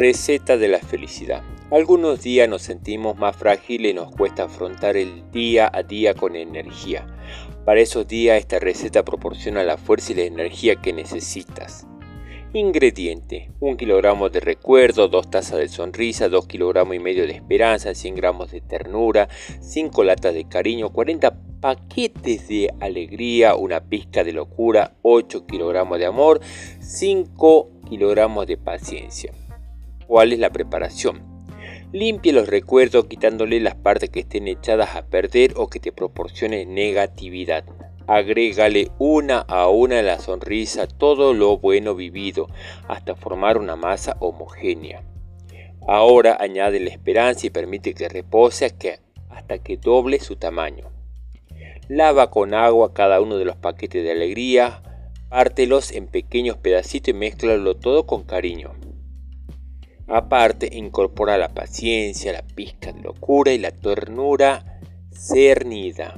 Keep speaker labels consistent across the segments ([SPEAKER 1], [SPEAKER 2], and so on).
[SPEAKER 1] Receta de la felicidad. Algunos días nos sentimos más frágiles y nos cuesta afrontar el día a día con energía. Para esos días esta receta proporciona la fuerza y la energía que necesitas. Ingrediente: 1 kilogramo de recuerdo, 2 tazas de sonrisa, 2 kilogramos y medio de esperanza, 100 gramos de ternura, 5 latas de cariño, 40 paquetes de alegría, una pizca de locura, 8 kilogramos de amor, 5 kilogramos de paciencia. ¿Cuál es la preparación? Limpie los recuerdos quitándole las partes que estén echadas a perder o que te proporcionen negatividad. Agrégale una a una la sonrisa todo lo bueno vivido hasta formar una masa homogénea. Ahora añade la esperanza y permite que repose hasta que doble su tamaño. Lava con agua cada uno de los paquetes de alegría, pártelos en pequeños pedacitos y mezclalo todo con cariño. Aparte, incorpora la paciencia, la pizca de locura y la ternura cernida.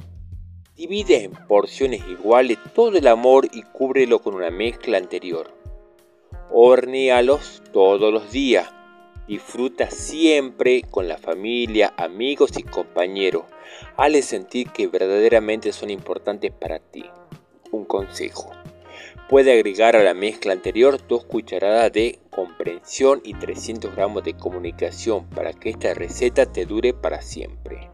[SPEAKER 1] Divide en porciones iguales todo el amor y cúbrelo con una mezcla anterior. Hornéalos todos los días. Disfruta siempre con la familia, amigos y compañeros. Hale sentir que verdaderamente son importantes para ti. Un consejo. Puede agregar a la mezcla anterior 2 cucharadas de comprensión y 300 gramos de comunicación para que esta receta te dure para siempre.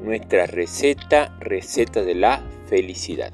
[SPEAKER 1] Nuestra receta, receta de la felicidad.